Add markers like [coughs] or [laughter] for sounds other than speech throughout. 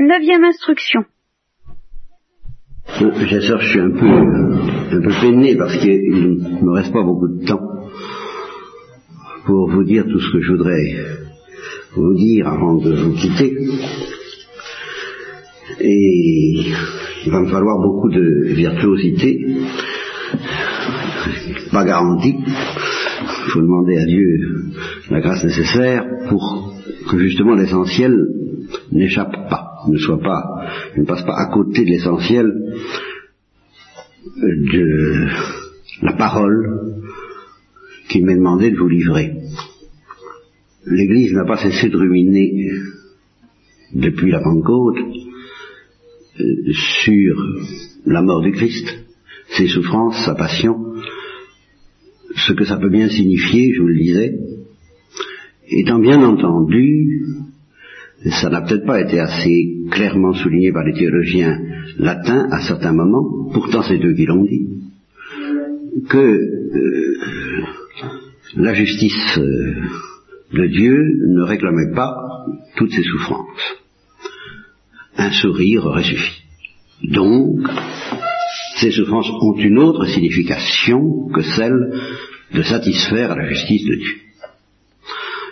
Neuvième instruction. Bien sûr, je suis un peu, un peu peiné parce qu'il ne me reste pas beaucoup de temps pour vous dire tout ce que je voudrais vous dire avant de vous quitter. Et il va me falloir beaucoup de virtuosité, pas garantie. Il faut demander à Dieu la grâce nécessaire pour que justement l'essentiel n'échappe pas, ne soit pas, ne passe pas à côté de l'essentiel de la parole qu'il m'est demandé de vous livrer. L'Église n'a pas cessé de ruminer depuis la Pentecôte euh, sur la mort du Christ, ses souffrances, sa passion, ce que ça peut bien signifier, je vous le disais, étant bien entendu, ça n'a peut-être pas été assez clairement souligné par les théologiens latins à certains moments, pourtant c'est eux qui l'ont dit, que euh, la justice euh, de Dieu ne réclamait pas toutes ses souffrances. Un sourire aurait suffi. Donc, ces souffrances ont une autre signification que celle de satisfaire la justice de Dieu.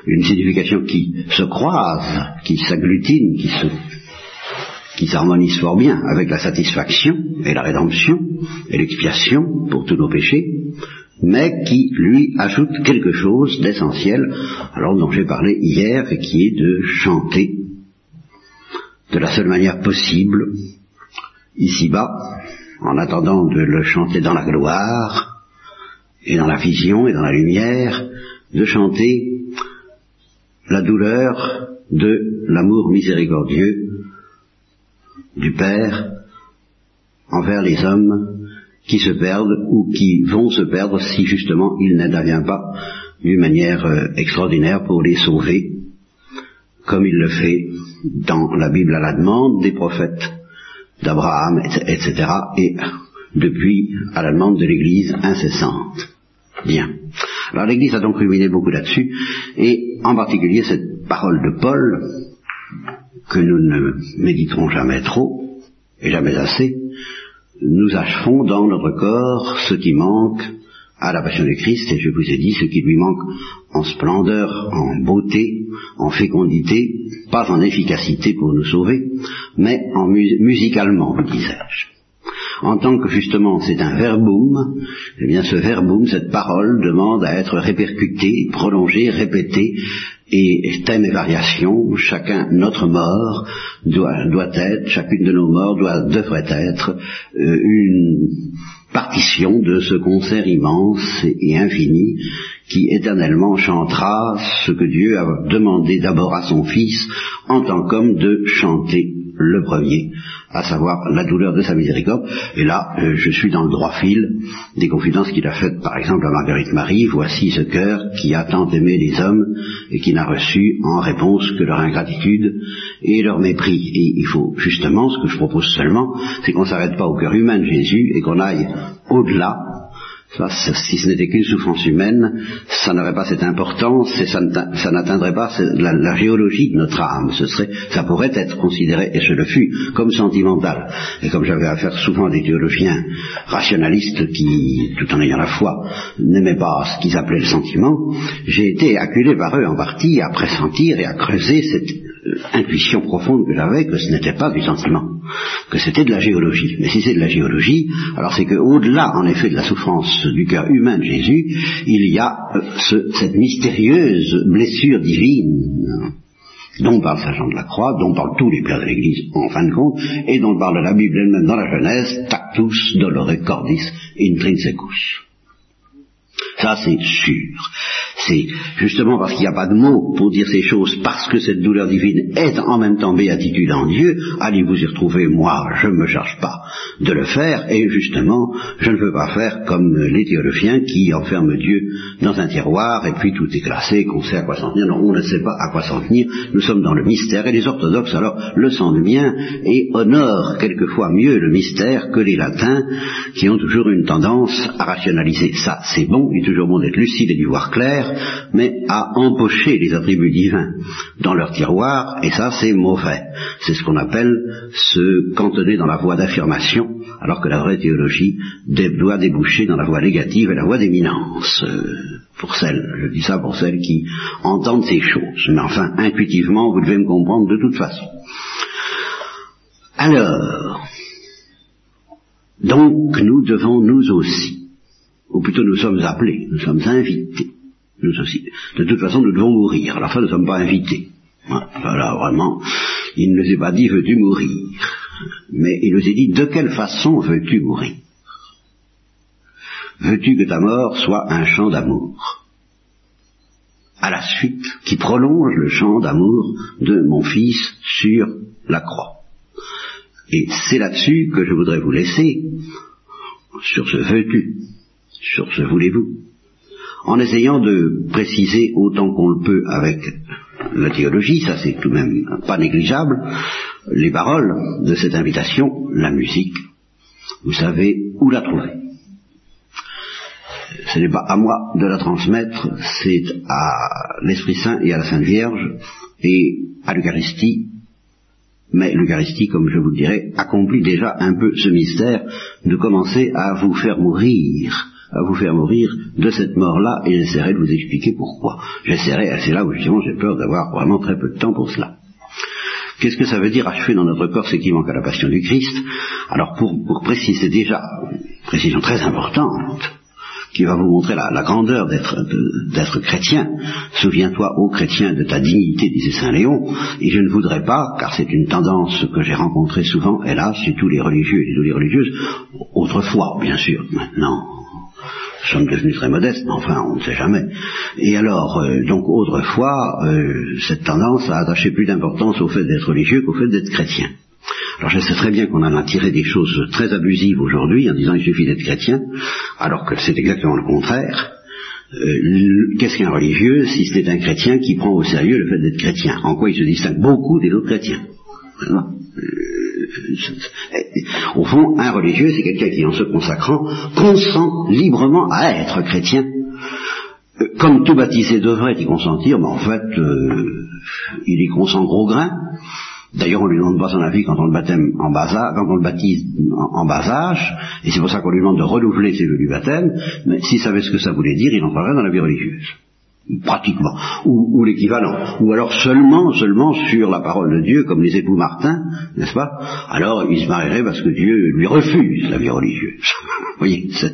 Une signification qui se croise, qui s'agglutine, qui se qui s'harmonise fort bien avec la satisfaction et la rédemption et l'expiation pour tous nos péchés, mais qui lui ajoute quelque chose d'essentiel, alors dont j'ai parlé hier, et qui est de chanter de la seule manière possible, ici-bas, en attendant de le chanter dans la gloire, et dans la vision, et dans la lumière, de chanter la douleur de l'amour miséricordieux du Père envers les hommes qui se perdent ou qui vont se perdre si justement il n'intervient pas d'une manière euh, extraordinaire pour les sauver, comme il le fait dans la Bible à la demande des prophètes d'Abraham, etc., et depuis à la demande de l'Église incessante. Bien. Alors l'Église a donc ruminé beaucoup là-dessus, et en particulier cette parole de Paul, que nous ne méditerons jamais trop, et jamais assez, nous achevons dans notre corps ce qui manque à la passion du Christ, et je vous ai dit ce qui lui manque en splendeur, en beauté, en fécondité, pas en efficacité pour nous sauver, mais en musicalement, disais-je. En tant que justement c'est un verbum, eh bien ce verbum, cette parole, demande à être répercutée, prolongée, répétée, et thème et variation, chacun notre mort doit, être, chacune de nos morts doit, devrait être euh, une partition de ce concert immense et infini qui éternellement chantera ce que Dieu a demandé d'abord à son Fils en tant qu'homme de chanter le premier, à savoir la douleur de sa miséricorde. Et là, euh, je suis dans le droit fil des confidences qu'il a faites, par exemple, à Marguerite Marie. Voici ce cœur qui a tant aimé les hommes et qui n'a reçu en réponse que leur ingratitude et leur mépris. Et il faut justement, ce que je propose seulement, c'est qu'on ne s'arrête pas au cœur humain de Jésus et qu'on aille au-delà si ce n'était qu'une souffrance humaine, ça n'aurait pas cette importance et ça n'atteindrait pas la, géologie de notre âme. Ce ça pourrait être considéré, et je le fus, comme sentimental. Et comme j'avais affaire souvent à des théologiens rationalistes qui, tout en ayant la foi, n'aimaient pas ce qu'ils appelaient le sentiment, j'ai été acculé par eux en partie à pressentir et à creuser cette intuition profonde que j'avais que ce n'était pas du sentiment, que c'était de la géologie. Mais si c'est de la géologie, alors c'est qu'au-delà, en effet, de la souffrance du cœur humain de Jésus, il y a euh, ce, cette mystérieuse blessure divine dont parle Saint Jean de la Croix, dont parlent tous les pères de l'Église en fin de compte, et dont parle la Bible elle-même dans la Genèse, tactus dolore cordis intrinsecus. Ça, c'est sûr. C'est justement parce qu'il n'y a pas de mots pour dire ces choses, parce que cette douleur divine est en même temps béatitude en Dieu, allez vous y retrouver, moi, je ne me charge pas de le faire, et justement, je ne veux pas faire comme les théologiens qui enferment Dieu dans un tiroir, et puis tout est classé, qu'on sait à quoi s'en tenir. Non, on ne sait pas à quoi s'en tenir, nous sommes dans le mystère, et les orthodoxes, alors, le sentent bien, et honorent quelquefois mieux le mystère que les latins, qui ont toujours une tendance à rationaliser. Ça, c'est bon, et toujours bon d'être lucide et d'y voir clair, mais à empocher les attributs divins dans leur tiroir, et ça c'est mauvais. C'est ce qu'on appelle se cantonner dans la voie d'affirmation, alors que la vraie théologie doit déboucher dans la voie négative et la voie d'éminence. Pour celles, je dis ça pour celles qui entendent ces choses. Mais enfin, intuitivement, vous devez me comprendre de toute façon. Alors, donc nous devons nous aussi, ou plutôt nous sommes appelés, nous sommes invités, De toute façon, nous devons mourir. À la fin, nous ne sommes pas invités. Voilà, vraiment, il ne nous est pas dit veux-tu mourir, mais il nous est dit de quelle façon veux-tu mourir? Veux-tu que ta mort soit un chant d'amour? À la suite, qui prolonge le chant d'amour de mon fils sur la croix. Et c'est là-dessus que je voudrais vous laisser, sur ce veux-tu, sur ce voulez-vous, en essayant de préciser autant qu'on le peut avec la théologie, ça c'est tout de même pas négligeable, les paroles de cette invitation, la musique, vous savez où la trouver. Ce n'est pas à moi de la transmettre, c'est à l'Esprit Saint et à la Sainte Vierge et à l'Eucharistie mais l'Eucharistie, comme je vous le dirai, accomplit déjà un peu ce mystère de commencer à vous faire mourir, à vous faire mourir de cette mort-là, et j'essaierai de vous expliquer pourquoi. J'essaierai, c'est là où justement j'ai peur d'avoir vraiment très peu de temps pour cela. Qu'est-ce que ça veut dire achever dans notre corps ce qui manque à la passion du Christ? Alors pour, pour préciser déjà, précision très importante, qui va vous montrer la, grandeur d'être chrétien. Souviens-toi, ô chrétien, de ta dignité, disait Saint Léon, et je ne voudrais pas, car c'est une tendance que j'ai rencontrée souvent, hélas, chez tous les religieux et toutes les religieuses, autrefois, bien sûr, maintenant, sommes devenus très modestes, mais enfin, on ne sait jamais. Et alors, euh, donc, autrefois, euh, cette tendance a attaché plus d'importance au fait d'être religieux qu'au fait d'être chrétien. Alors je sais très bien qu'on en a tiré des choses très abusives aujourd'hui en disant il suffit d'être chrétien, alors que c'est exactement le contraire. Euh, qu'est-ce qu'un religieux si c'est un chrétien qui prend au sérieux le fait d'être chrétien? En quoi il se distingue beaucoup des autres chrétiens? Au fond, un religieux, c'est quelqu'un qui, en se consacrant, consent librement à être chrétien. Euh, comme tout baptisé devrait y consentir, mais en fait, il y consent gros grain. D'ailleurs, on lui demande pas son avis quand on le en bas quand on le baptise en, bas âge, et c'est pour ça qu'on lui demande de renouveler ses vœux du baptême, mais s'il savait ce que ça voulait dire, il entrerait dans la vie religieuse. Pratiquement. Ou, l'équivalent. Ou alors seulement, seulement sur la parole de Dieu, comme les époux Martin, n'est-ce pas? Alors il se marierait parce que Dieu lui refuse la vie religieuse. [laughs] Vous voyez, ça,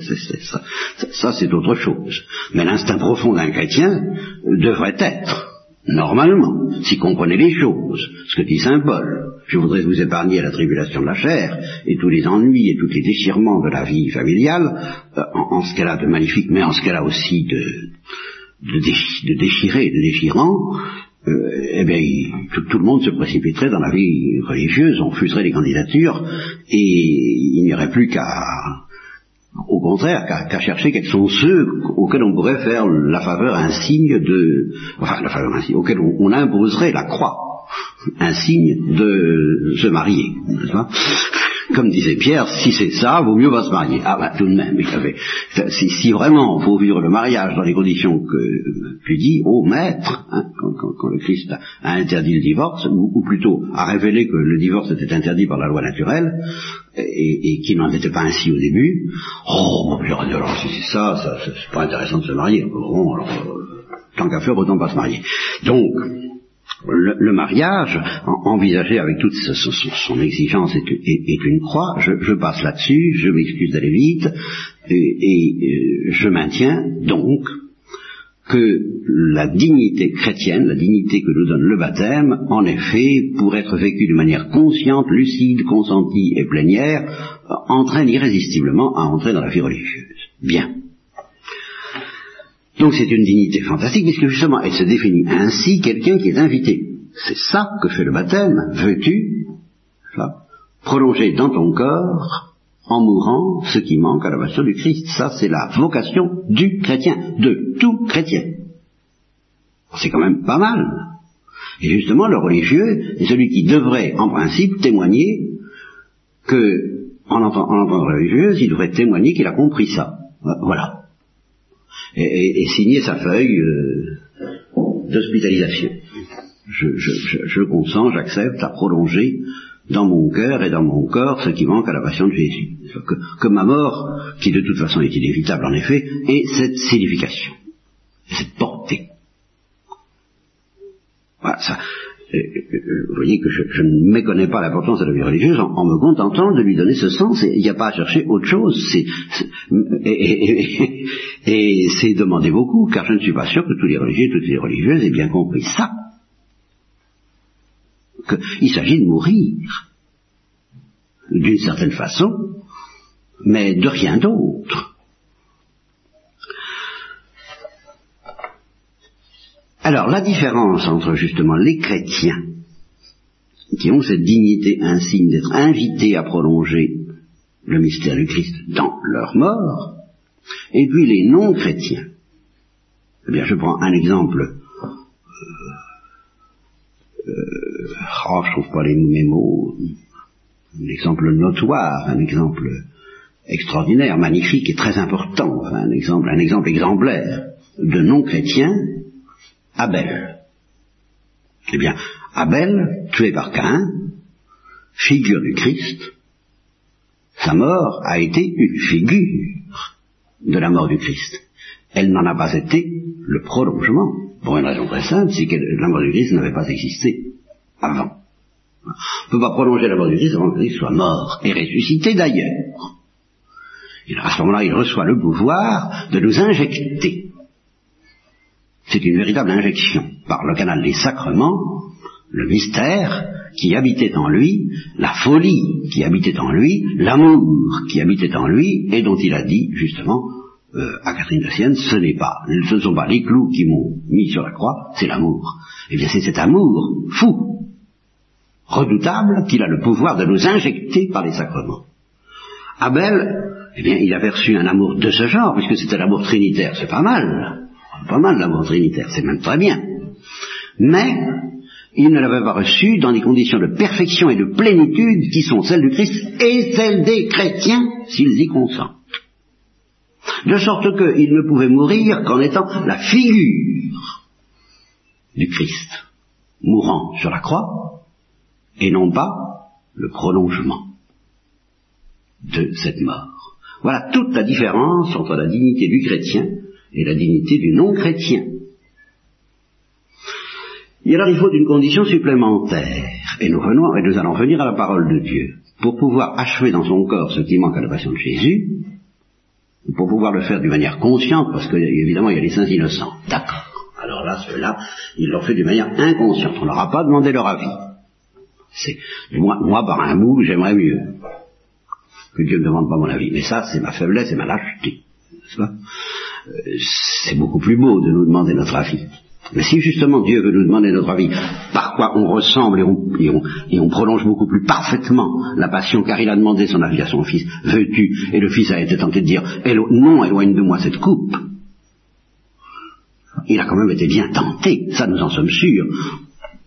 ça c'est autre chose. Mais l'instinct profond d'un chrétien devrait être Normalement, s'il comprenait les choses, ce que dit Saint Paul, je voudrais vous épargner la tribulation de la chair et tous les ennuis et tous les déchirements de la vie familiale, euh, en, ce qu'elle a de magnifique, mais en ce qu'elle a aussi de, de, déchiré, de déchirant, euh, eh bien, tout, le monde se précipiterait dans la vie religieuse, on fuserait les candidatures, et il n'y aurait plus qu'à au contraire, qu'à chercher quels sont ceux auxquels on pourrait faire la faveur, un signe de, enfin la faveur, un signe, auquel on, imposerait la croix, un signe de se marier, n'est-ce comme disait Pierre, si c'est ça, vaut mieux pas se marier. Ah ben tout de même, si, si vraiment il faut vivre le mariage dans les conditions que tu dis, ô maître, hein, quand, le Christ a, interdit le divorce, ou, plutôt a révélé que le divorce était interdit par la loi naturelle, et, qu'il n'en était pas ainsi au début, oh, alors si c'est ça, ça c'est pas intéressant de se marier. Bon, alors, euh, tant qu'à faire, autant pas se marier. Donc, le, mariage, envisagé avec toute son, exigence, est, une croix. Je, passe là-dessus, je m'excuse d'aller vite, et, euh, je maintiens donc que la dignité chrétienne, la dignité que nous donne le baptême, en effet, pour être vécue de manière consciente, lucide, consentie et plénière, entraîne irrésistiblement à entrer dans la vie religieuse. Bien. Donc c'est une dignité fantastique, puisque justement elle se définit ainsi quelqu'un qui est invité. C'est ça que fait le baptême. Veux-tu prolonger dans ton corps, en mourant, ce qui manque à la passion du Christ? Ça, c'est la vocation du chrétien, de tout chrétien. C'est quand même pas mal. Et justement, le religieux est celui qui devrait, en principe, témoigner que, en entendant la religieuse, il devrait témoigner qu'il a compris ça. Voilà. Et, signer sa feuille euh, d'hospitalisation. Je, consens, j'accepte à prolonger dans mon cœur et dans mon corps ce qui manque à la passion de Jésus. Que, ma mort, qui de toute façon est inévitable en effet, ait cette signification, cette portée. Voilà, ça, vous voyez que je, ne méconnais pas l'importance de la vie religieuse en, me contentant de lui donner ce sens. Il n'y a pas à chercher autre chose. et, c'est demander beaucoup, car je ne suis pas sûr que tous les religieux, toutes les religieuses aient bien compris ça. Qu'il s'agit de mourir, d'une certaine façon, mais de rien d'autre. Alors la différence entre justement les chrétiens, qui ont cette dignité insigne d'être invités à prolonger le mystère du Christ dans leur mort, et puis les non-chrétiens. Eh bien, je prends un exemple. Euh, euh, oh, je trouve pas les, mes mots. Un exemple notoire, un exemple extraordinaire, magnifique et très important, un exemple, un exemple exemplaire de non-chrétiens Abel. Eh bien, Abel, tué par Cain, figure du Christ, sa mort a été une figure de la mort du Christ. Elle n'en a pas été le prolongement, pour une raison très simple, c'est que la mort du Christ n'avait pas existé avant. On ne peut pas prolonger la mort du Christ avant que Christ soit mort et ressuscité d'ailleurs. Et à ce moment-là, il reçoit le pouvoir de nous injecter c'est une véritable injection par le canal des sacrements, le mystère qui habitait en lui, la folie qui habitait en lui, l'amour qui habitait en lui, et dont il a dit justement euh, à Catherine de Sienne, ce n'est pas, ce ne sont pas les clous qui m'ont mis sur la croix, c'est l'amour. Eh bien c'est cet amour fou, redoutable, qu'il a le pouvoir de nous injecter par les sacrements. Abel, eh bien, il a perçu un amour de ce genre, puisque c'était l'amour trinitaire, c'est pas mal pas mal l'amour trinitaire, c'est même très bien. Mais il ne l'avait pas reçu dans des conditions de perfection et de plénitude qui sont celles du Christ et celles des chrétiens s'ils y consentent. De sorte qu'il ne pouvait mourir qu'en étant la figure du Christ, mourant sur la croix, et non pas le prolongement de cette mort. Voilà toute la différence entre la dignité du chrétien et la dignité du non-chrétien. Et alors il faut une condition supplémentaire, et nous, venons, et nous allons venir à la parole de Dieu, pour pouvoir achever dans son corps ce qui manque à la passion de Jésus, pour pouvoir le faire d'une manière consciente, parce qu'évidemment il y a les saints innocents. D'accord. Alors là, ceux-là, ils l'ont fait d'une manière inconsciente. On leur a pas demandé leur avis. C'est moi, moi, par un bout, j'aimerais mieux que Dieu ne demande pas mon avis. Mais ça, c'est ma faiblesse et ma lâcheté. N'est-ce pas? C'est beaucoup plus beau de nous demander notre avis. Mais si justement Dieu veut nous demander notre avis, par quoi on ressemble et on, prolonge beaucoup plus parfaitement la passion, car il a demandé son avis à son fils, veux-tu? Et le fils a été tenté de dire, non, éloigne de moi cette coupe. Il a quand même été bien tenté, ça nous en sommes sûrs.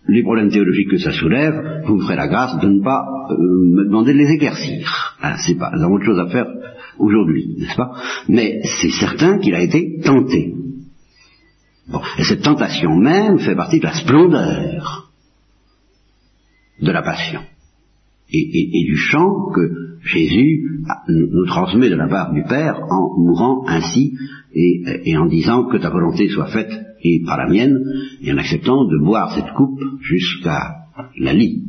Les problèmes théologiques que ça soulève, vous me ferez la grâce de ne pas euh, me demander de les éclaircir. Ah, c'est pas, nous avons autre chose à faire aujourd'hui, n'est-ce pas? Mais c'est certain qu'il a été tenté. Bon, et cette tentation même fait partie de la splendeur de la passion et, du chant que Jésus nous transmet de la part du Père en mourant ainsi et, en disant que ta volonté soit faite et par la mienne et en acceptant de boire cette coupe jusqu'à la lie,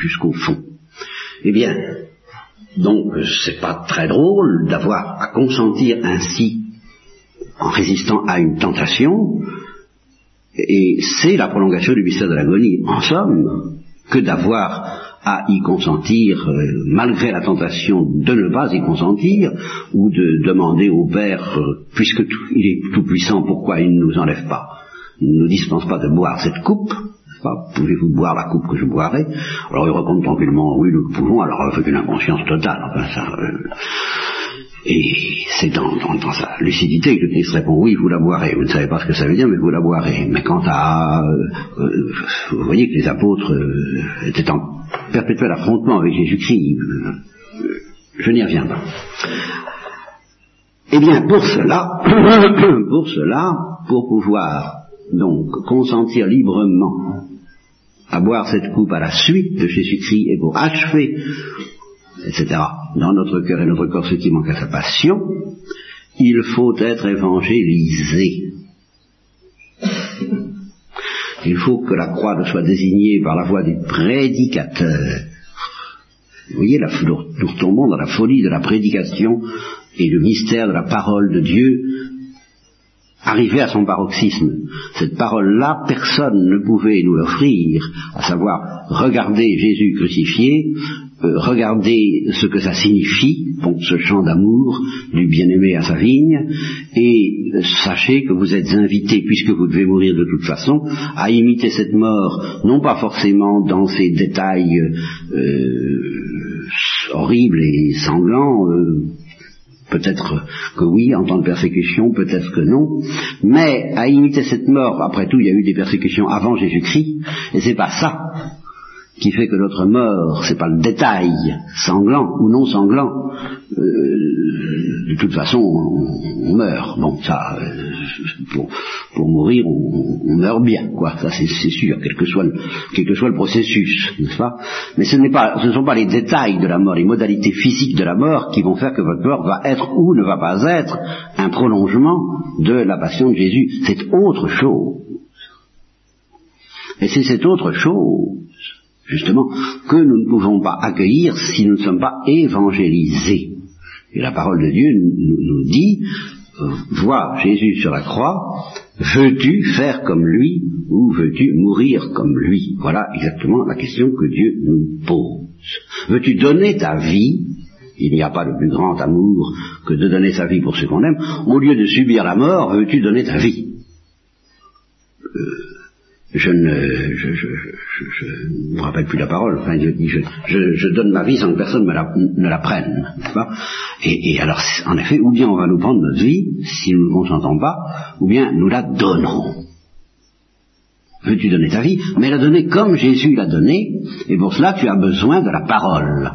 jusqu'au fond. Eh bien, donc c'est pas très drôle d'avoir à consentir ainsi en résistant à une tentation, et c'est la prolongation du mystère de l'agonie, en somme, que d'avoir à y consentir euh, malgré la tentation de ne pas y consentir, ou de demander au Père, euh, puisque il est tout puissant, pourquoi il ne nous enlève pas, il ne nous dispense pas de boire cette coupe, Pouvez-vous boire la coupe que je boirai? Alors il répond tranquillement, oui, nous pouvons, alors avec une inconscience totale. Enfin, ça, euh, et c'est dans, sa lucidité que le Christ répond, oui, vous la boirez. Vous ne savez pas ce que ça veut dire, mais vous la boirez. Mais quant à... Euh, euh, vous voyez que les apôtres étaient en perpétuel affrontement avec Jésus-Christ. je n'y reviens pas. Eh bien, pour cela, [coughs] pour cela, pour pouvoir donc consentir librement à boire cette coupe à la suite de Jésus-Christ et pour achever, etc., dans notre cœur et notre corps ce qui manque à sa passion, il faut être évangélisé. Il faut que la croix ne soit désignée par la voix du prédicateur. Vous voyez, nous retombons dans la folie de la prédication et le mystère de la parole de Dieu arrivé à son paroxysme. Cette parole-là, personne ne pouvait nous l'offrir, à savoir regarder Jésus crucifié, euh, regardez ce que ça signifie, ce chant d'amour du bien-aimé à sa vigne, et sachez que vous êtes invités, puisque vous devez mourir de toute façon, à imiter cette mort, non pas forcément dans ses détails euh, horribles et sanglants, euh, Peut-être que oui, en temps de persécution, peut-être que non. Mais à imiter cette mort, après tout, il y a eu des persécutions avant Jésus-Christ, et c'est pas ça qui fait que notre mort, c'est pas le détail sanglant ou non sanglant. Euh, de toute façon, on, meurt. Bon, ça, euh, pour, mourir, on, meurt bien, quoi. Ça, c'est sûr, quel que soit le, processus, n'est-ce pas? Mais ce ce ne sont pas les détails de la mort, les modalités physiques de la mort qui vont faire que votre mort va être ou ne va pas être un prolongement de la passion de Jésus. C'est autre chose. Et c'est cette autre chose justement, que nous ne pouvons pas accueillir si nous ne sommes pas évangélisés. Et la parole de Dieu nous, dit, euh, vois Jésus sur la croix, veux-tu faire comme lui ou veux-tu mourir comme lui? Voilà exactement la question que Dieu nous pose. Veux-tu donner ta vie? Il n'y a pas de plus grand amour que de donner sa vie pour ceux qu'on aime. Au lieu de subir la mort, veux-tu donner ta vie? Euh, je ne je, je, je, me rappelle plus la parole, enfin je dis je, donne ma vie sans que personne la, ne la prenne. Et, et, alors en effet, ou bien on va nous prendre notre vie, si nous ne consentons pas, ou bien nous la donnerons. Veux-tu donner ta vie? Mais la donner comme Jésus l'a donnée, et pour cela tu as besoin de la parole.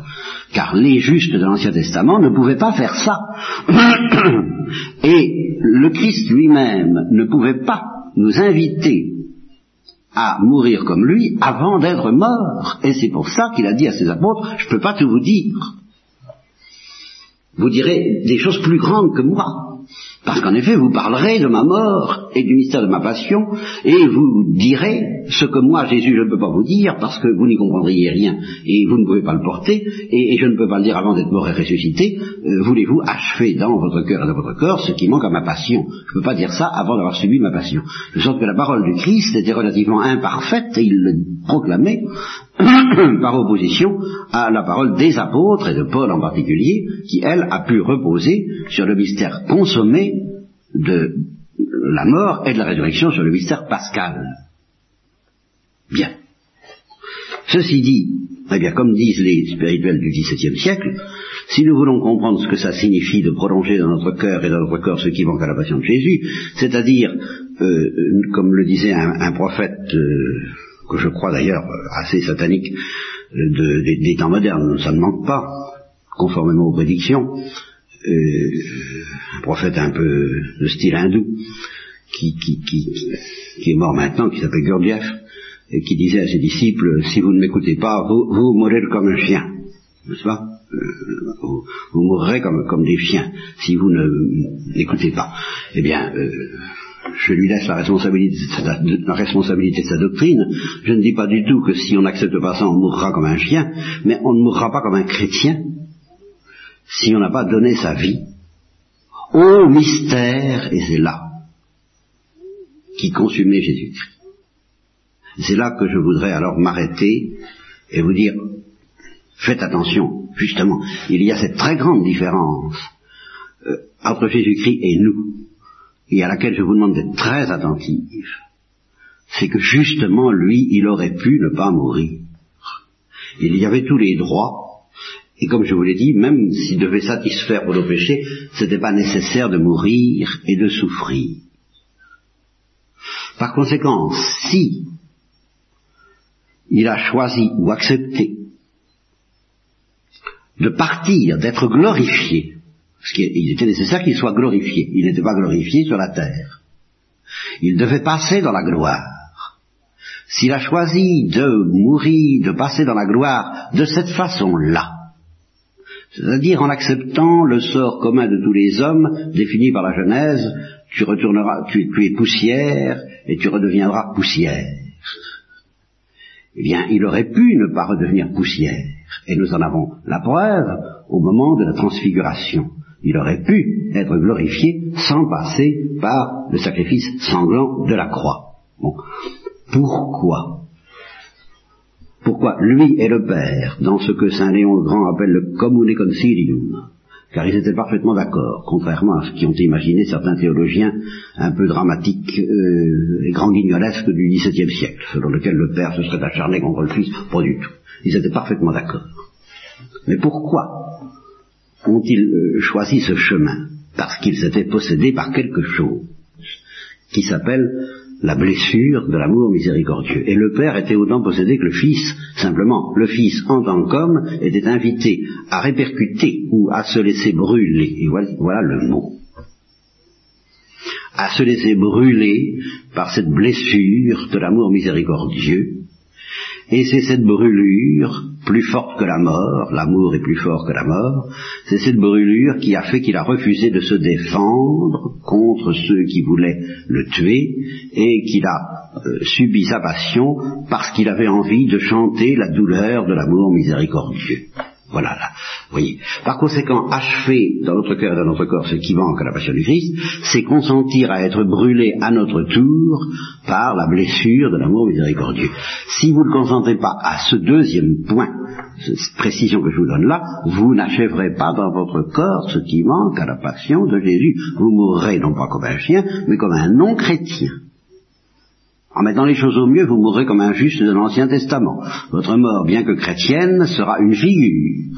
Car les justes de l'Ancien Testament ne pouvaient pas faire ça. [coughs] et le Christ lui-même ne pouvait pas nous inviter à mourir comme lui avant d'être mort. Et c'est pour ça qu'il a dit à ses apôtres, je ne peux pas tout vous dire. Vous direz des choses plus grandes que moi. Parce qu'en effet, vous parlerez de ma mort et du mystère de ma passion, et vous direz ce que moi, Jésus, je ne peux pas vous dire, parce que vous n'y comprendriez rien, et vous ne pouvez pas le porter, et, je ne peux pas le dire avant d'être mort et ressuscité. Euh, voulez-vous achever dans votre cœur et dans votre corps ce qui manque à ma passion Je ne peux pas dire ça avant d'avoir subi ma passion. De sorte que la parole du Christ était relativement imparfaite, et il le proclamait [coughs] par opposition à la parole des apôtres, et de Paul en particulier, qui, elle, a pu reposer sur le mystère consommé de la mort et de la résurrection sur le mystère pascal. Bien. Ceci dit, eh bien, comme disent les spirituels du XVIIe siècle, si nous voulons comprendre ce que ça signifie de prolonger dans notre cœur et dans notre corps ce qui manque à la passion de Jésus, c'est-à-dire, euh, comme le disait un, prophète, euh, que je crois d'ailleurs assez satanique, euh, des temps modernes, ça ne manque pas, conformément aux prédictions, euh, un prophète un peu de style hindou, qui, qui, qui, est mort maintenant, qui s'appelle Gurdjieff, et qui disait à ses disciples, si vous ne m'écoutez pas, vous, mourrez comme un chien, n'est-ce pas? Euh, vous, mourrez comme, comme des chiens si vous ne n'écoutez pas. Eh bien, euh, je lui laisse la responsabilité, de la responsabilité de sa doctrine. Je ne dis pas du tout que si on n'accepte pas ça, on mourra comme un chien, mais on ne mourra pas comme un chrétien, si on n'a pas donné sa vie au mystère, et c'est là qui consumait Jésus-Christ. C'est là que je voudrais alors m'arrêter et vous dire, faites attention, justement, il y a cette très grande différence euh, entre Jésus-Christ et nous, et à laquelle je vous demande d'être très attentifs, c'est que justement, lui, il aurait pu ne pas mourir. Il y avait tous les droits et comme je vous l'ai dit, même s'il devait satisfaire pour nos péchés, ce n'était pas nécessaire de mourir et de souffrir. Par conséquent, si il a choisi ou accepté de partir, d'être glorifié il était nécessaire qu'il soit glorifié. Il n'était pas glorifié sur la terre. Il devait passer dans la gloire. S'il a choisi de mourir, de passer dans la gloire de cette façon-là, c'est-à-dire en acceptant le sort commun de tous les hommes défini par la Genèse, tu retourneras, tu, es poussière et tu redeviendras poussière. Eh bien, il aurait pu ne pas redevenir poussière. Et nous en avons la preuve au moment de la transfiguration. Il aurait pu être glorifié sans passer par le sacrifice sanglant de la croix. Pourquoi? Pourquoi lui et le Père, dans ce que Saint Léon le Grand appelle le commune concilium, car ils étaient parfaitement d'accord, contrairement à ce qu'ont imaginé certains théologiens un peu dramatiques euh, et grand guignolesques du XVIIe siècle, selon lequel le Père se serait acharné contre le Fils, pas du tout. Ils étaient parfaitement d'accord. Mais pourquoi ont-ils euh, choisi ce chemin? Parce qu'ils étaient possédés par quelque chose qui s'appelle la blessure de l'amour miséricordieux. Et le Père était autant possédé que le Fils. Simplement, le Fils, en tant qu'homme, était invité à répercuter ou à se laisser brûler. Et voilà, le mot. À se laisser brûler par cette blessure de l'amour miséricordieux et c'est cette brûlure, plus forte que la mort, l'amour est plus fort que la mort, c'est cette brûlure qui a fait qu'il a refusé de se défendre contre ceux qui voulaient le tuer, et qu'il a euh, subi sa passion parce qu'il avait envie de chanter la douleur de l'amour miséricordieux. Voilà, voyez. Par conséquent, achever dans notre cœur et dans notre corps ce qui manque à la passion du Christ, c'est consentir à être brûlé à notre tour par la blessure de l'amour miséricordieux. Si vous ne consentez pas à ce deuxième point, cette précision que je vous donne là, vous n'achèverez pas dans votre corps ce qui manque à la passion de Jésus. Vous mourrez non pas comme un chien, mais comme un non-chrétien. En mettant les choses au mieux, vous mourrez comme un juste de l'Ancien Testament. Votre mort, bien que chrétienne, sera une figure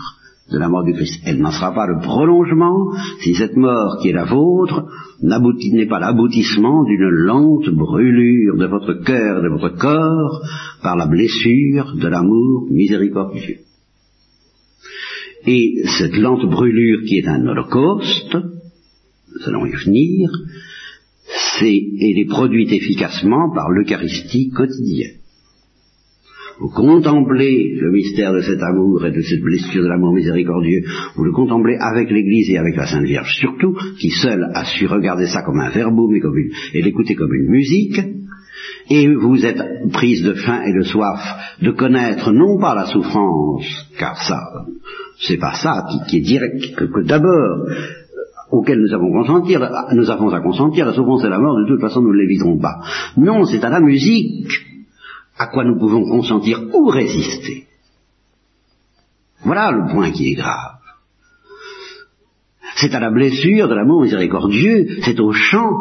de la mort du Christ. Elle n'en sera pas le prolongement si cette mort qui est la vôtre n'est pas l'aboutissement d'une lente brûlure de votre cœur de votre corps par la blessure de l'amour miséricordieux. Et cette lente brûlure qui est un holocauste, nous allons y venir, et les produit efficacement par l'Eucharistie quotidienne. Vous contemplez le mystère de cet amour et de cette blessure de l'amour miséricordieux, vous le contemplez avec l'Église et avec la Sainte Vierge surtout, qui seule a su regarder ça comme un verbum et, comme et l'écouter comme une musique, et vous êtes prise de faim et de soif de connaître non pas la souffrance, car ça, c'est pas ça qui, est direct, que d'abord auquel nous avons consenti, nous avons à consentir, la souffrance et la mort, de toute façon nous ne l'éviterons pas. Non, c'est à la musique à quoi nous pouvons consentir ou résister. Voilà le point qui est grave. C'est à la blessure de l'amour miséricordieux, c'est au chant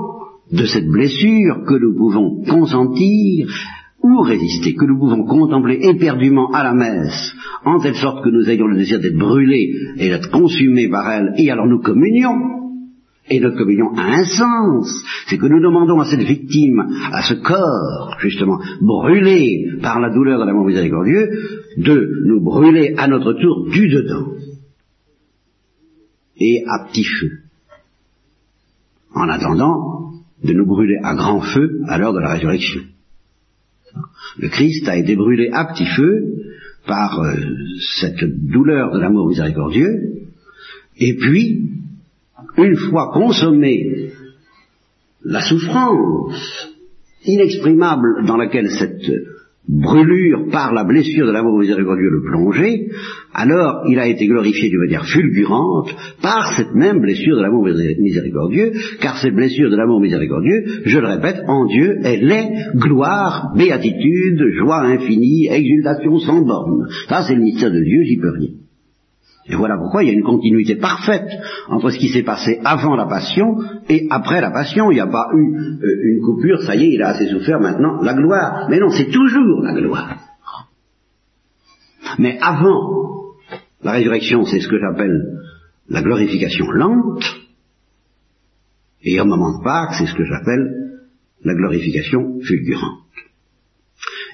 de cette blessure que nous pouvons consentir ou résister, que nous pouvons contempler éperdument à la messe, en telle sorte que nous ayons le désir d'être brûlés et d'être consumés par elle, et alors nous communions, et notre communion a un sens. C'est que nous demandons à cette victime, à ce corps, justement, brûlé par la douleur de l'amour miséricordieux, de nous brûler à notre tour du dedans. Et à petit feu. En attendant de nous brûler à grand feu à l'heure de la résurrection. Le Christ a été brûlé à petit feu par euh, cette douleur de l'amour miséricordieux, et puis une fois consommée la souffrance inexprimable dans laquelle cette brûlure par la blessure de l'amour miséricordieux le plongeait, alors il a été glorifié d'une manière fulgurante par cette même blessure de l'amour miséricordieux, car cette blessure de l'amour miséricordieux, je le répète, en Dieu, elle est gloire, béatitude, joie infinie, exultation sans borne. Ça, c'est le mystère de Dieu, j'y peux rien. Et voilà pourquoi il y a une continuité parfaite entre ce qui s'est passé avant la passion et après la passion. Il n'y a pas eu euh, une coupure, ça y est, il a assez souffert maintenant, la gloire. Mais non, c'est toujours la gloire. Mais avant la résurrection, c'est ce que j'appelle la glorification lente. Et au moment de Pâques, c'est ce que j'appelle la glorification fulgurante.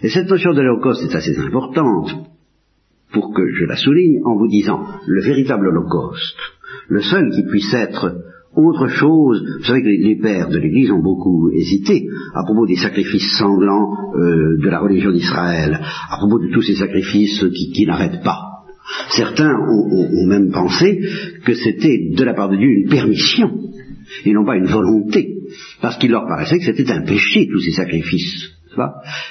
Et cette notion de l'Holocauste est assez importante pour que je la souligne en vous disant le véritable holocauste, le seul qui puisse être autre chose, vous savez que les pères de l'Église ont beaucoup hésité à propos des sacrifices sanglants euh, de la religion d'Israël, à propos de tous ces sacrifices qui, n'arrêtent pas. Certains ont, même pensé que c'était de la part de Dieu une permission et non pas une volonté, parce qu'il leur paraissait que c'était un péché tous ces sacrifices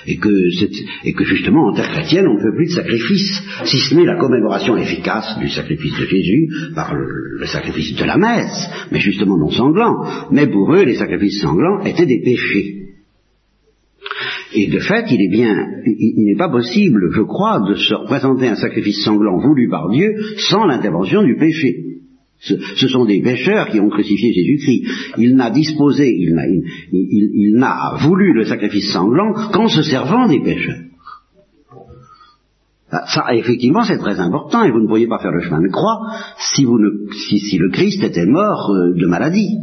et que, justement en terre chrétienne on ne fait plus de sacrifice, si ce n'est la commémoration efficace du sacrifice de Jésus par le, sacrifice de la messe, mais justement non sanglant. Mais pour eux, les sacrifices sanglants étaient des péchés. Et de fait, il est bien, il n'est pas possible, je crois, de se représenter un sacrifice sanglant voulu par Dieu sans l'intervention du péché. Ce, sont des pécheurs qui ont crucifié Jésus-Christ. Il n'a disposé, il n'a, voulu le sacrifice sanglant qu'en se servant des pécheurs. Ah, ça, effectivement, c'est très important, et vous ne pourriez pas faire le chemin de croix si, vous si, le Christ était mort euh, de maladie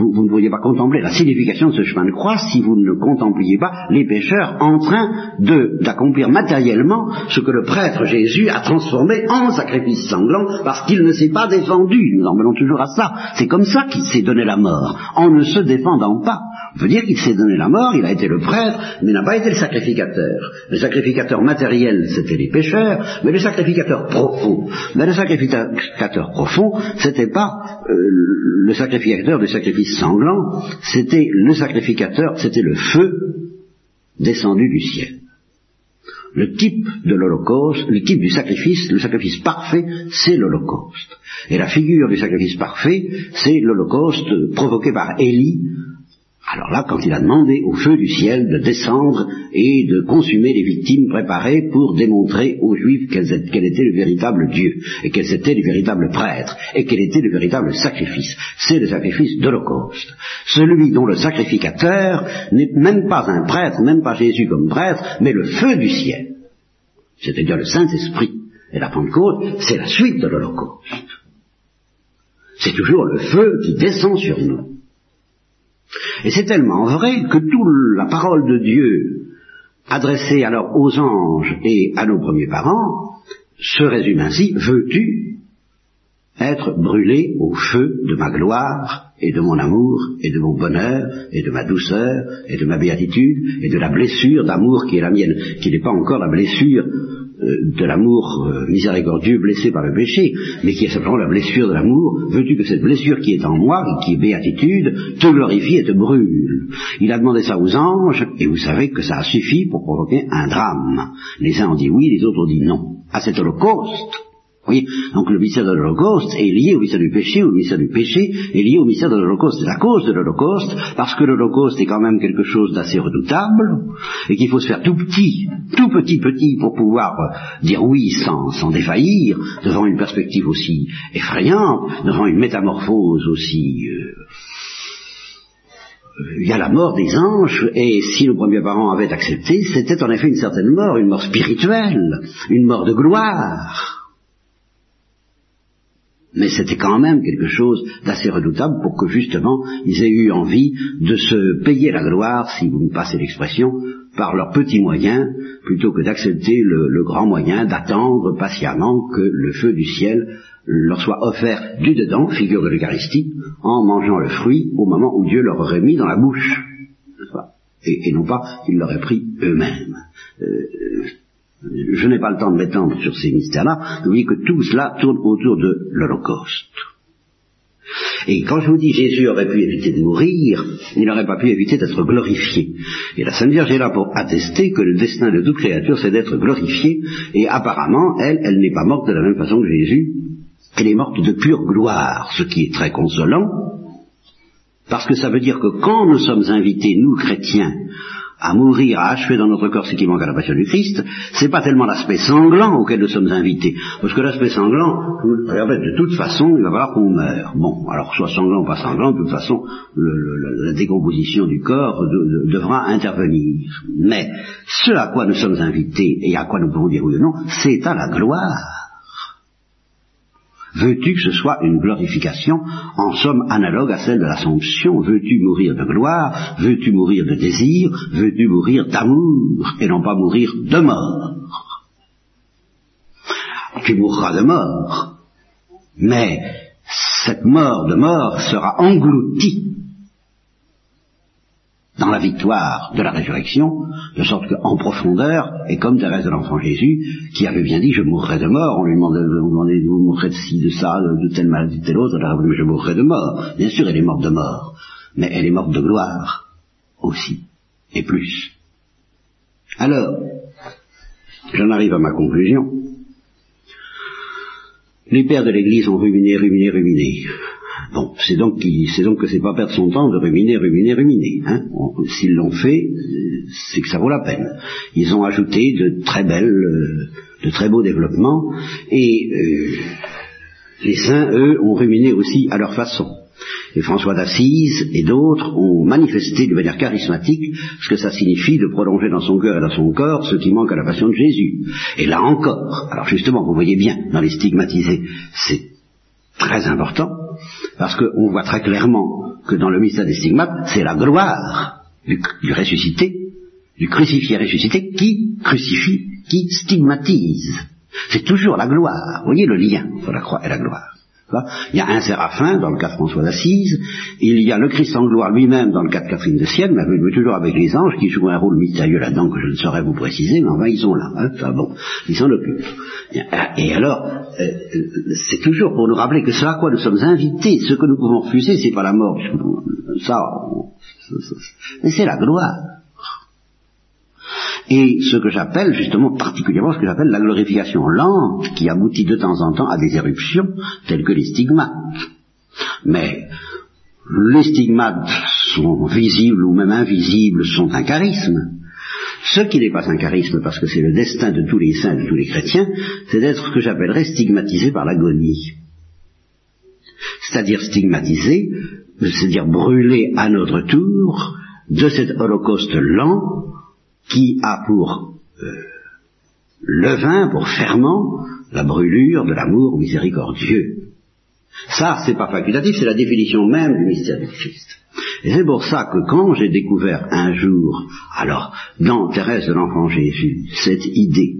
vous, ne pourriez pas contempler la signification de ce chemin de croix si vous ne contempliez pas les pécheurs en train d'accomplir matériellement ce que le prêtre Jésus a transformé en sacrifice sanglant parce qu'il ne s'est pas défendu. Nous en venons toujours à ça. C'est comme ça qu'il s'est donné la mort, en ne se défendant pas. On peut dire qu'il s'est donné la mort, il a été le prêtre, mais n'a pas été le sacrificateur. Le sacrificateur matériel, c'était les pécheurs, mais le sacrificateur profond, mais le sacrificateur profond, c'était pas euh, le sacrificateur du sacrifice sanglant, c'était le sacrificateur, c'était le feu descendu du ciel. Le type de l'Holocauste, le type du sacrifice, le sacrifice parfait, c'est l'Holocauste. Et la figure du sacrifice parfait, c'est l'Holocauste provoqué par Élie alors là, quand il a demandé au feu du ciel de descendre et de consumer les victimes préparées pour démontrer aux Juifs qu'elles étaient le véritable Dieu, et qu'elles étaient le véritable prêtre, et qu'elles étaient le véritable sacrifice, c'est le sacrifice d'Holocauste. Celui dont le sacrificateur n'est même pas un prêtre, même pas Jésus comme prêtre, mais le feu du ciel, c'est-à-dire le Saint-Esprit. Et la Pentecôte, c'est la suite de l'Holocauste. C'est toujours le feu qui descend sur nous. Et c'est tellement vrai que toute la parole de Dieu adressée alors aux anges et à nos premiers parents se résume ainsi, veux-tu être brûlé au feu de ma gloire et de mon amour et de mon bonheur et de ma douceur et de ma béatitude et de la blessure d'amour qui est la mienne, qui n'est pas encore la blessure de l'amour euh, miséricordieux blessé par le péché, mais qui est simplement la blessure de l'amour, veux-tu que cette blessure qui est en moi, qui est béatitude, te glorifie et te brûle? Il a demandé ça aux anges, et vous savez que ça a suffi pour provoquer un drame. Les uns ont dit oui, les autres ont dit non. À cet holocauste, oui, donc le mystère de l'Holocauste est lié au mystère du péché, ou le mystère du péché est lié au mystère de l'Holocauste. C'est la cause de l'Holocauste, parce que l'Holocauste est quand même quelque chose d'assez redoutable, et qu'il faut se faire tout petit, tout petit petit, pour pouvoir dire oui sans, sans défaillir, devant une perspective aussi effrayante, devant une métamorphose aussi... Euh, il y a la mort des anges, et si nos premiers parents avaient accepté, c'était en effet une certaine mort, une mort spirituelle, une mort de gloire. Mais c'était quand même quelque chose d'assez redoutable pour que justement ils aient eu envie de se payer la gloire, si vous me passez l'expression, par leurs petits moyens, plutôt que d'accepter le, grand moyen d'attendre patiemment que le feu du ciel leur soit offert du dedans, figure de l'Eucharistie, en mangeant le fruit au moment où Dieu leur aurait mis dans la bouche. Et, non pas qu'ils l'auraient pris eux-mêmes. Euh, je n'ai pas le temps de m'étendre sur ces mystères-là, vous voyez que tout cela tourne autour de l'Holocauste. Et quand je vous dis Jésus aurait pu éviter de mourir, il n'aurait pas pu éviter d'être glorifié. Et la Sainte Vierge est là pour attester que le destin de toute créature, c'est d'être glorifiée, et apparemment, elle, elle n'est pas morte de la même façon que Jésus, elle est morte de pure gloire, ce qui est très consolant, parce que ça veut dire que quand nous sommes invités, nous chrétiens, à mourir, à achever dans notre corps ce qui manque à la passion du Christ, c'est pas tellement l'aspect sanglant auquel nous sommes invités. Parce que l'aspect sanglant, de toute façon, il va falloir qu'on meure. Bon, alors soit sanglant ou pas sanglant, de toute façon, la décomposition du corps devra intervenir. Mais ce à quoi nous sommes invités et à quoi nous pouvons dire oui ou non, c'est à la gloire. Veux-tu que ce soit une glorification, en somme analogue à celle de l'Assomption? Veux-tu mourir de gloire? Veux-tu mourir de désir? Veux-tu mourir d'amour Et non pas mourir de mort? Tu mourras de mort. Mais cette mort de mort sera engloutie dans la victoire de la résurrection, de sorte qu'en profondeur, et comme Thérèse de l'Enfant Jésus, qui avait bien dit je mourrai de mort, on lui demandait, demandait vous mourrez de ci, de ça, de telle maladie, de telle autre, elle a dit je mourrai de mort. Bien sûr, elle est morte de mort, mais elle est morte de gloire aussi, et plus. Alors, j'en arrive à ma conclusion. Les pères de l'Église ont ruminé, ruminé, ruminé. Bon, c'est donc, c'est donc que c'est pas perdre son temps de ruminer, ruminer, ruminer. Hein. S'ils l'ont fait, c'est que ça vaut la peine. Ils ont ajouté de très belles, euh, de très beaux développements, et euh, les saints, eux, ont ruminé aussi à leur façon. Et François d'Assise et d'autres ont manifesté de manière charismatique ce que ça signifie de prolonger dans son cœur et dans son corps ce qui manque à la passion de Jésus. Et là encore, alors justement, vous voyez bien, dans les stigmatisés, c'est très important, parce qu'on voit très clairement que dans le mystère des stigmates, c'est la gloire du, ressuscité, du crucifié ressuscité, qui crucifie, qui stigmatise. C'est toujours la gloire. Voyez le lien entre la croix et la gloire. Il y a un séraphin dans le cas de François d'Assise, il y a le Christ en gloire lui-même dans le cas de Catherine de Sienne, mais toujours avec les anges qui jouent un rôle mystérieux là-dedans que je ne saurais vous préciser, mais enfin ils sont là, hein, bon, ils s'en occupent. Et alors, euh, euh, c'est toujours pour nous rappeler que ce à quoi nous sommes invités, ce que nous pouvons refuser, c'est pas la mort, ça, mais c'est la gloire et ce que j'appelle justement particulièrement ce que j'appelle la glorification lente qui aboutit de temps en temps à des éruptions telles que les stigmates. Mais les stigmates sont visibles ou même invisibles, sont un charisme. Ce qui n'est pas un charisme, parce que c'est le destin de tous les saints, de tous les chrétiens, c'est d'être ce que j'appellerais stigmatisé par l'agonie. C'est-à-dire stigmatisé, c'est-à-dire brûlé à notre tour de cet holocauste lent qui a pour euh, levain, pour ferment, la brûlure de l'amour miséricordieux. Ça, c'est pas facultatif, c'est la définition même du mystère du Christ. Et c'est pour ça que quand j'ai découvert un jour, alors, dans Thérèse de l'Enfant Jésus, cette idée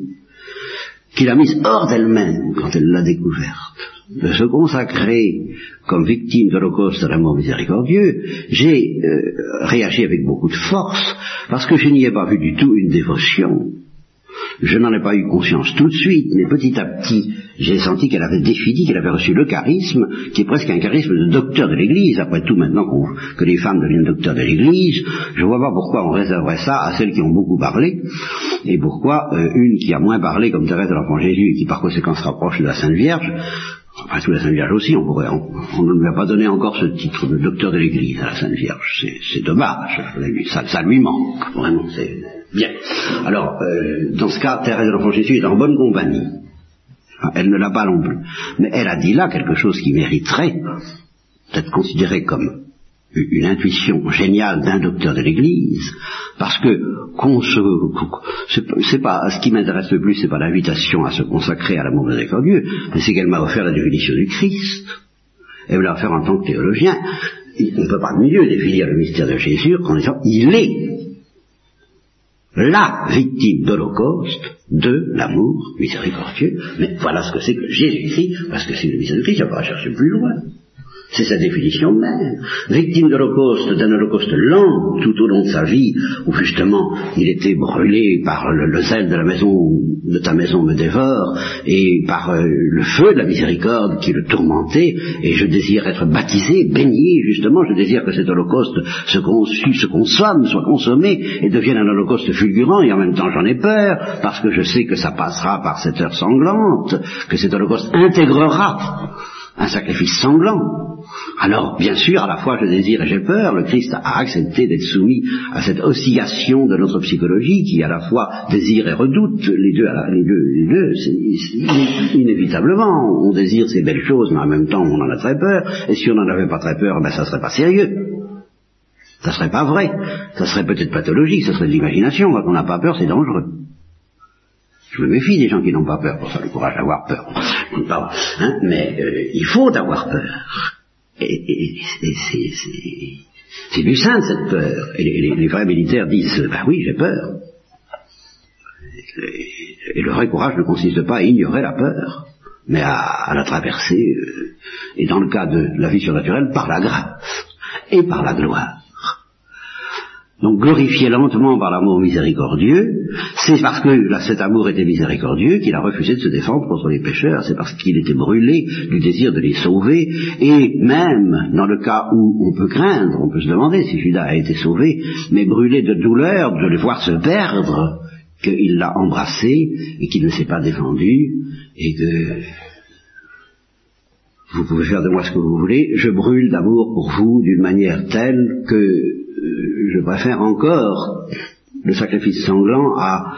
qu'il a mise hors d'elle-même quand elle l'a découverte, de se consacrer comme victime de l'Holocauste de l'amour miséricordieux, j'ai euh, réagi avec beaucoup de force, parce que je n'y ai pas vu du tout une dévotion. Je n'en ai pas eu conscience tout de suite, mais petit à petit, j'ai senti qu'elle avait défini, qu'elle avait reçu le charisme, qui est presque un charisme de docteur de l'Église. Après tout, maintenant que les femmes deviennent docteurs de l'Église, je ne vois pas pourquoi on réserverait ça à celles qui ont beaucoup parlé, et pourquoi euh, une qui a moins parlé, comme Thérèse de l'Enfant Jésus, et qui par conséquent se rapproche de la Sainte Vierge, Enfin, sous la Sainte Vierge aussi, on pourrait, ne lui a pas donné encore ce titre de docteur de l'Église à la Sainte Vierge. C'est dommage. Ça, ça, lui manque, vraiment. Bien. Alors, euh, dans ce cas, Thérèse de l'Enfant Jésus est en bonne compagnie. Elle ne l'a pas non plus. Mais elle a dit là quelque chose qui mériterait d'être considéré comme une intuition géniale d'un docteur de l'Église, parce que qu'on se, c'est pas ce qui m'intéresse le plus, c'est pas l'invitation à se consacrer à l'amour miséricordieux, mais c'est qu'elle m'a offert la définition du Christ. Elle me l'a offert en tant que théologien. On ne peut pas mieux définir le mystère de Jésus qu'en disant il est la victime d'Holocauste de l'amour miséricordieux. Mais voilà ce que c'est que Jésus-Christ, parce que c'est le mystère de Christ, il n'y a pas à chercher plus loin. C'est sa définition même. Victime de d'un Holocauste lent tout au long de sa vie, où justement il était brûlé par le, zèle de la maison, de ta maison me dévore, et par euh, le feu de la miséricorde qui le tourmentait, et je désire être baptisé, baigné, justement, je désire que cet Holocauste se, se consomme, soit consommé, et devienne un Holocauste fulgurant, et en même temps j'en ai peur, parce que je sais que ça passera par cette heure sanglante, que cet Holocauste intégrera un sacrifice sanglant. Alors, bien sûr, à la fois je désire et j'ai peur, le Christ a accepté d'être soumis à cette oscillation de notre psychologie qui à la fois désire et redoute, les deux, les deux, les deux, inévitablement, on désire ces belles choses, mais en même temps on en a très peur, et si on n'en avait pas très peur, ben ça serait pas sérieux. Ça serait pas vrai, ça serait peut-être pathologique, ça serait de l'imagination, quand on n'a pas peur, c'est dangereux. Je me méfie des gens qui n'ont pas peur, pour ça le courage d'avoir peur. Hein, mais euh, il faut avoir peur. Et, c'est du saint cette peur. Et les, vrais militaires disent, bah oui, j'ai peur. Et, le vrai courage ne consiste pas à ignorer la peur, mais à, la traverser, euh, et dans le cas de la vie surnaturelle, par la grâce et par la gloire. Donc glorifié lentement par l'amour miséricordieux, c'est parce que cet amour était miséricordieux qu'il a refusé de se défendre contre les pécheurs, c'est parce qu'il était brûlé du désir de les sauver, et même dans le cas où on peut craindre, on peut se demander si Judas a été sauvé, mais brûlé de douleur de le voir se perdre, qu'il l'a embrassé et qu'il ne s'est pas défendu, et que vous pouvez faire de moi ce que vous voulez, je brûle d'amour pour vous d'une manière telle que je préfère encore le sacrifice sanglant à,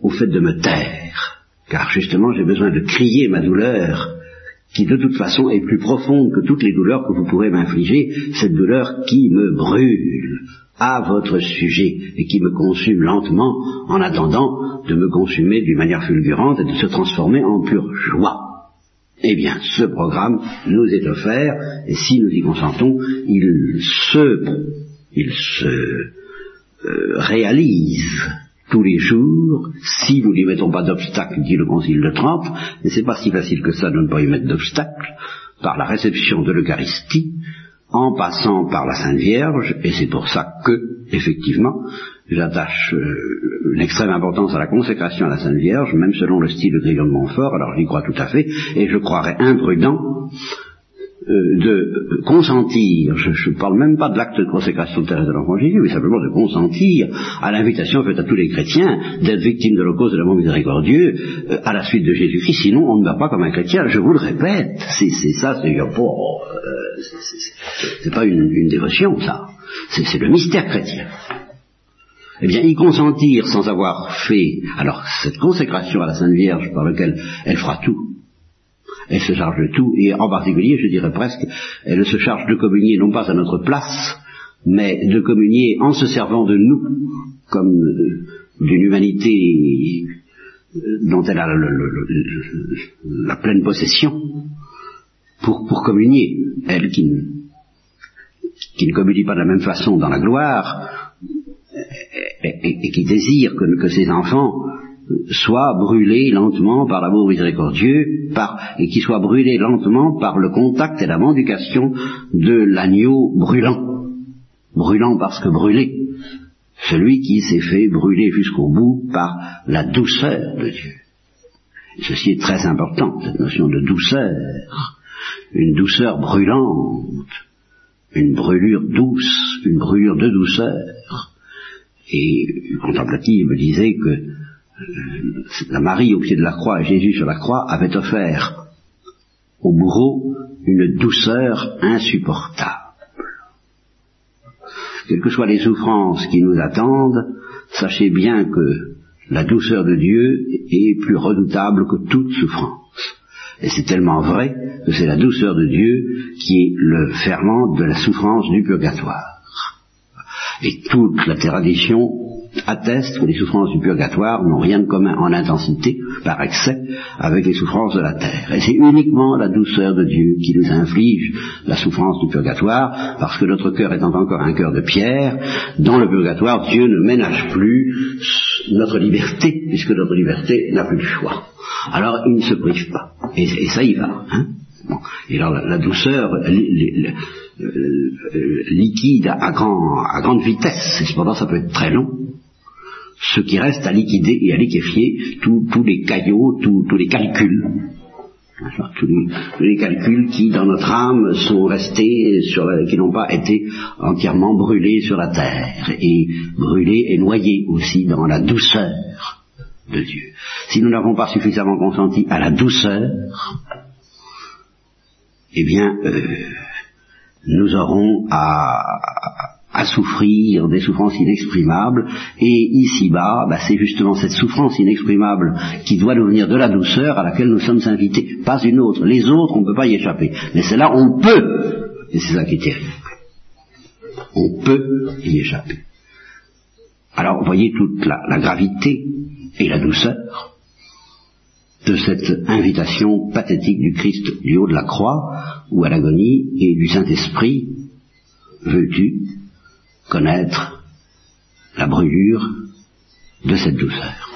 au fait de me taire, car justement j'ai besoin de crier ma douleur, qui de toute façon est plus profonde que toutes les douleurs que vous pourrez m'infliger, cette douleur qui me brûle à votre sujet et qui me consume lentement en attendant de me consumer d'une manière fulgurante et de se transformer en pure joie. Eh bien, ce programme nous est offert, et si nous y consentons, il se, il se euh, réalise tous les jours, si nous n'y mettons pas d'obstacle, dit le Concile de Trente, et c'est pas si facile que ça de ne pas y mettre d'obstacle, par la réception de l'Eucharistie, en passant par la Sainte Vierge, et c'est pour ça que, effectivement, j'attache euh, une extrême importance à la consécration à la Sainte Vierge, même selon le style de Grillon de Montfort, alors j'y crois tout à fait, et je croirais imprudent euh, de consentir, je ne parle même pas de l'acte de consécration terrestre de l'enfant Jésus, mais simplement de consentir à l'invitation faite à tous les chrétiens d'être victimes de cause de l'amour miséricordieux euh, à la suite de Jésus-Christ, sinon on ne va pas comme un chrétien, je vous le répète, c'est ça, c'est euh, pas une, une dévotion ça, c'est le mystère chrétien. Eh bien, y consentir sans avoir fait, alors, cette consécration à la Sainte Vierge par laquelle elle fera tout, elle se charge de tout, et en particulier, je dirais presque, elle se charge de communier non pas à notre place, mais de communier en se servant de nous, comme euh, d'une humanité euh, dont elle a la pleine possession, pour, pour communier, elle qui, qui ne communie pas de la même façon dans la gloire, et, qui désire que ses enfants soit brûlé lentement par l'amour miséricordieux, par, et qui soit brûlé lentement par le contact et la mendication de l'agneau brûlant. Brûlant parce que brûlé. Celui qui s'est fait brûler jusqu'au bout par la douceur de Dieu. ceci est très important, cette notion de douceur. Une douceur brûlante. Une brûlure douce, une brûlure de douceur. Et contemplative me disait que la Marie au pied de la croix et Jésus sur la croix avaient offert au bourreau une douceur insupportable. Quelles que soient les souffrances qui nous attendent, sachez bien que la douceur de Dieu est plus redoutable que toute souffrance. Et c'est tellement vrai que c'est la douceur de Dieu qui est le ferment de la souffrance du purgatoire. Et toute la tradition atteste que les souffrances du purgatoire n'ont rien de commun en intensité, par excès, avec les souffrances de la terre. Et c'est uniquement la douceur de Dieu qui nous inflige la souffrance du purgatoire, parce que notre cœur étant encore un cœur de pierre, dans le purgatoire, Dieu ne ménage plus notre liberté, puisque notre liberté n'a plus de choix. Alors il ne se prive pas. Et, ça y va. Hein Et alors la, douceur, liquide à, grande vitesse, et cependant ça peut être très long, ce qui reste à liquider et à liquéfier tous les caillots, tous les calculs. Tous les, calculs qui, dans notre âme, sont restés, sur qui n'ont pas été entièrement brûlés sur la terre, et brûlés et noyés aussi dans la douceur de Dieu. Si nous n'avons pas suffisamment consenti à la douceur, eh bien, euh, nous aurons à, à souffrir des souffrances inexprimables, et ici-bas, bah, c'est justement cette souffrance inexprimable qui doit nous venir de la douceur à laquelle nous sommes invités, pas une autre. Les autres, on ne peut pas y échapper, mais celle-là, on peut, et c'est ça qui est terrible. On peut y échapper. Alors, voyez toute la, la gravité et la douceur de cette invitation pathétique du Christ du haut de la croix, ou à l'agonie, et du Saint-Esprit, veux-tu connaître la brûlure de cette douceur.